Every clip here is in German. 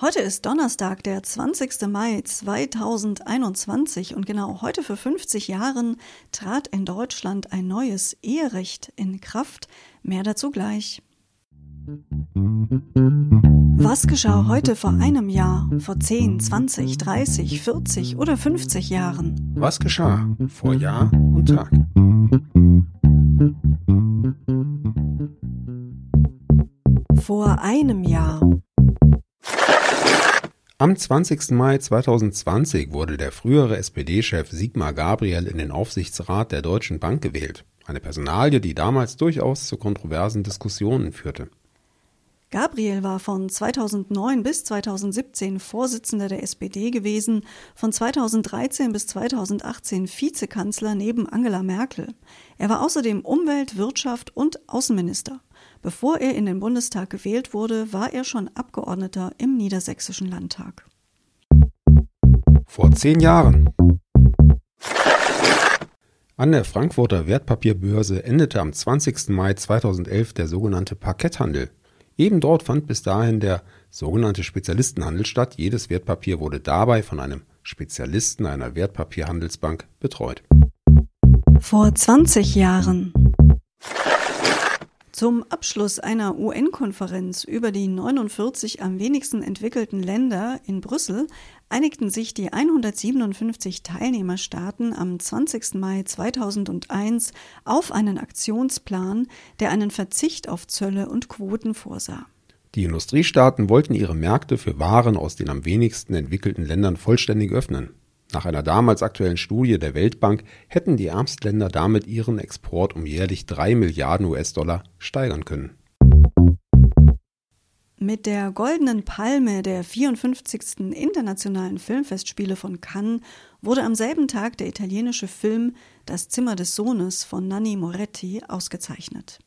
Heute ist Donnerstag, der 20. Mai 2021 und genau heute vor 50 Jahren trat in Deutschland ein neues Eherecht in Kraft. Mehr dazu gleich. Was geschah heute vor einem Jahr, vor 10, 20, 30, 40 oder 50 Jahren? Was geschah vor Jahr und Tag? Vor einem Jahr. Am 20. Mai 2020 wurde der frühere SPD-Chef Sigmar Gabriel in den Aufsichtsrat der Deutschen Bank gewählt. Eine Personalie, die damals durchaus zu kontroversen Diskussionen führte. Gabriel war von 2009 bis 2017 Vorsitzender der SPD gewesen, von 2013 bis 2018 Vizekanzler neben Angela Merkel. Er war außerdem Umwelt-, Wirtschaft und Außenminister. Bevor er in den Bundestag gewählt wurde, war er schon Abgeordneter im Niedersächsischen Landtag. Vor zehn Jahren. An der Frankfurter Wertpapierbörse endete am 20. Mai 2011 der sogenannte Parketthandel. Eben dort fand bis dahin der sogenannte Spezialistenhandel statt. Jedes Wertpapier wurde dabei von einem Spezialisten einer Wertpapierhandelsbank betreut. Vor 20 Jahren. Zum Abschluss einer UN-Konferenz über die 49 am wenigsten entwickelten Länder in Brüssel einigten sich die 157 Teilnehmerstaaten am 20. Mai 2001 auf einen Aktionsplan, der einen Verzicht auf Zölle und Quoten vorsah. Die Industriestaaten wollten ihre Märkte für Waren aus den am wenigsten entwickelten Ländern vollständig öffnen. Nach einer damals aktuellen Studie der Weltbank hätten die ärmsten Länder damit ihren Export um jährlich 3 Milliarden US-Dollar steigern können. Mit der Goldenen Palme der 54. Internationalen Filmfestspiele von Cannes wurde am selben Tag der italienische Film Das Zimmer des Sohnes von Nanni Moretti ausgezeichnet.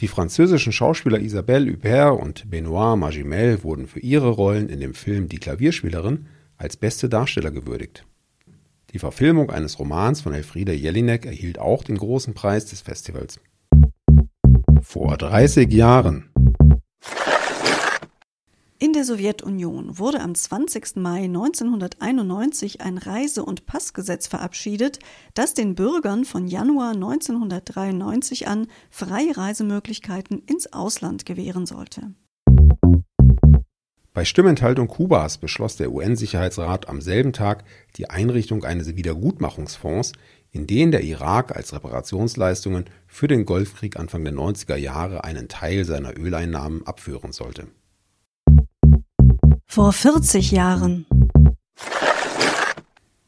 Die französischen Schauspieler Isabelle Huppert und Benoît Magimel wurden für ihre Rollen in dem Film Die Klavierspielerin als beste Darsteller gewürdigt. Die Verfilmung eines Romans von Elfriede Jelinek erhielt auch den großen Preis des Festivals. Vor 30 Jahren. In der Sowjetunion wurde am 20. Mai 1991 ein Reise- und Passgesetz verabschiedet, das den Bürgern von Januar 1993 an freie Reisemöglichkeiten ins Ausland gewähren sollte. Bei Stimmenthaltung Kubas beschloss der UN-Sicherheitsrat am selben Tag die Einrichtung eines Wiedergutmachungsfonds, in den der Irak als Reparationsleistungen für den Golfkrieg Anfang der 90er Jahre einen Teil seiner Öleinnahmen abführen sollte. Vor 40 Jahren.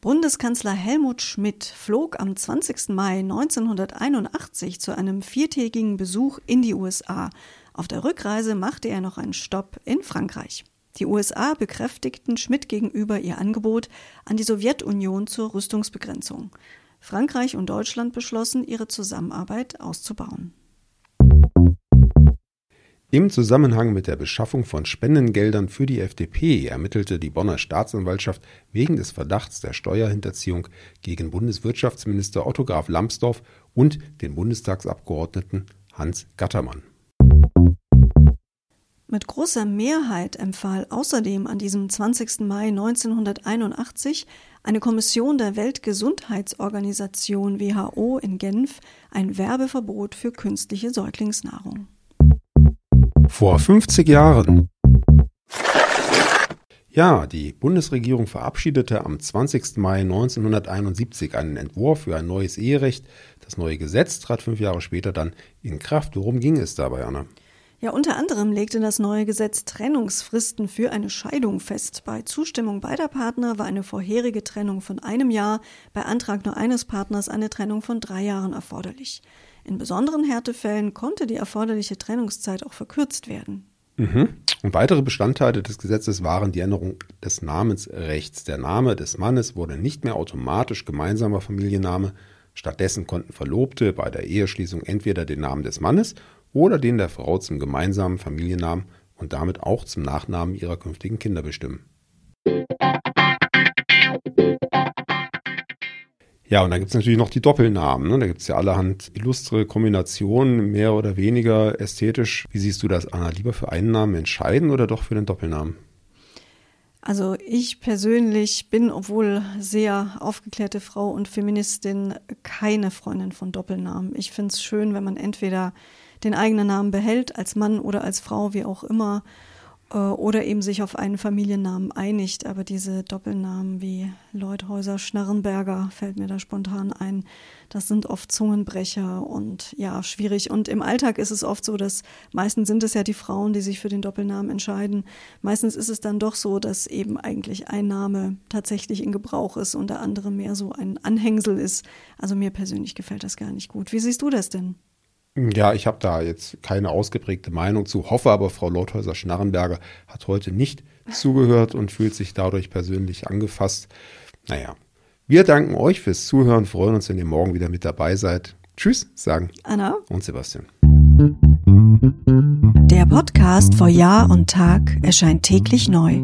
Bundeskanzler Helmut Schmidt flog am 20. Mai 1981 zu einem viertägigen Besuch in die USA. Auf der Rückreise machte er noch einen Stopp in Frankreich. Die USA bekräftigten Schmidt gegenüber ihr Angebot an die Sowjetunion zur Rüstungsbegrenzung. Frankreich und Deutschland beschlossen, ihre Zusammenarbeit auszubauen. Im Zusammenhang mit der Beschaffung von Spendengeldern für die FDP ermittelte die Bonner Staatsanwaltschaft wegen des Verdachts der Steuerhinterziehung gegen Bundeswirtschaftsminister Otto Graf Lambsdorff und den Bundestagsabgeordneten Hans Gattermann. Mit großer Mehrheit empfahl außerdem an diesem 20. Mai 1981 eine Kommission der Weltgesundheitsorganisation WHO in Genf ein Werbeverbot für künstliche Säuglingsnahrung. Vor 50 Jahren. Ja, die Bundesregierung verabschiedete am 20. Mai 1971 einen Entwurf für ein neues Eherecht. Das neue Gesetz trat fünf Jahre später dann in Kraft. Worum ging es dabei, Anna? Ja, unter anderem legte das neue Gesetz Trennungsfristen für eine Scheidung fest. Bei Zustimmung beider Partner war eine vorherige Trennung von einem Jahr, bei Antrag nur eines Partners eine Trennung von drei Jahren erforderlich. In besonderen Härtefällen konnte die erforderliche Trennungszeit auch verkürzt werden. Mhm. Und weitere Bestandteile des Gesetzes waren die Änderung des Namensrechts. Der Name des Mannes wurde nicht mehr automatisch gemeinsamer Familienname. Stattdessen konnten Verlobte bei der Eheschließung entweder den Namen des Mannes oder den der Frau zum gemeinsamen Familiennamen und damit auch zum Nachnamen ihrer künftigen Kinder bestimmen. Ja, und dann gibt es natürlich noch die Doppelnamen. Ne? Da gibt es ja allerhand illustre Kombinationen, mehr oder weniger ästhetisch. Wie siehst du das, Anna? Lieber für einen Namen entscheiden oder doch für den Doppelnamen? Also ich persönlich bin, obwohl sehr aufgeklärte Frau und Feministin, keine Freundin von Doppelnamen. Ich finde es schön, wenn man entweder den eigenen Namen behält, als Mann oder als Frau, wie auch immer, äh, oder eben sich auf einen Familiennamen einigt. Aber diese Doppelnamen wie Leuthäuser, Schnarrenberger fällt mir da spontan ein. Das sind oft Zungenbrecher und ja, schwierig. Und im Alltag ist es oft so, dass meistens sind es ja die Frauen, die sich für den Doppelnamen entscheiden. Meistens ist es dann doch so, dass eben eigentlich ein Name tatsächlich in Gebrauch ist und der andere mehr so ein Anhängsel ist. Also mir persönlich gefällt das gar nicht gut. Wie siehst du das denn? Ja, ich habe da jetzt keine ausgeprägte Meinung zu, hoffe aber, Frau Lauthäuser-Schnarrenberger hat heute nicht zugehört und fühlt sich dadurch persönlich angefasst. Naja, wir danken euch fürs Zuhören, freuen uns, wenn ihr morgen wieder mit dabei seid. Tschüss, sagen Anna und Sebastian. Der Podcast vor Jahr und Tag erscheint täglich neu.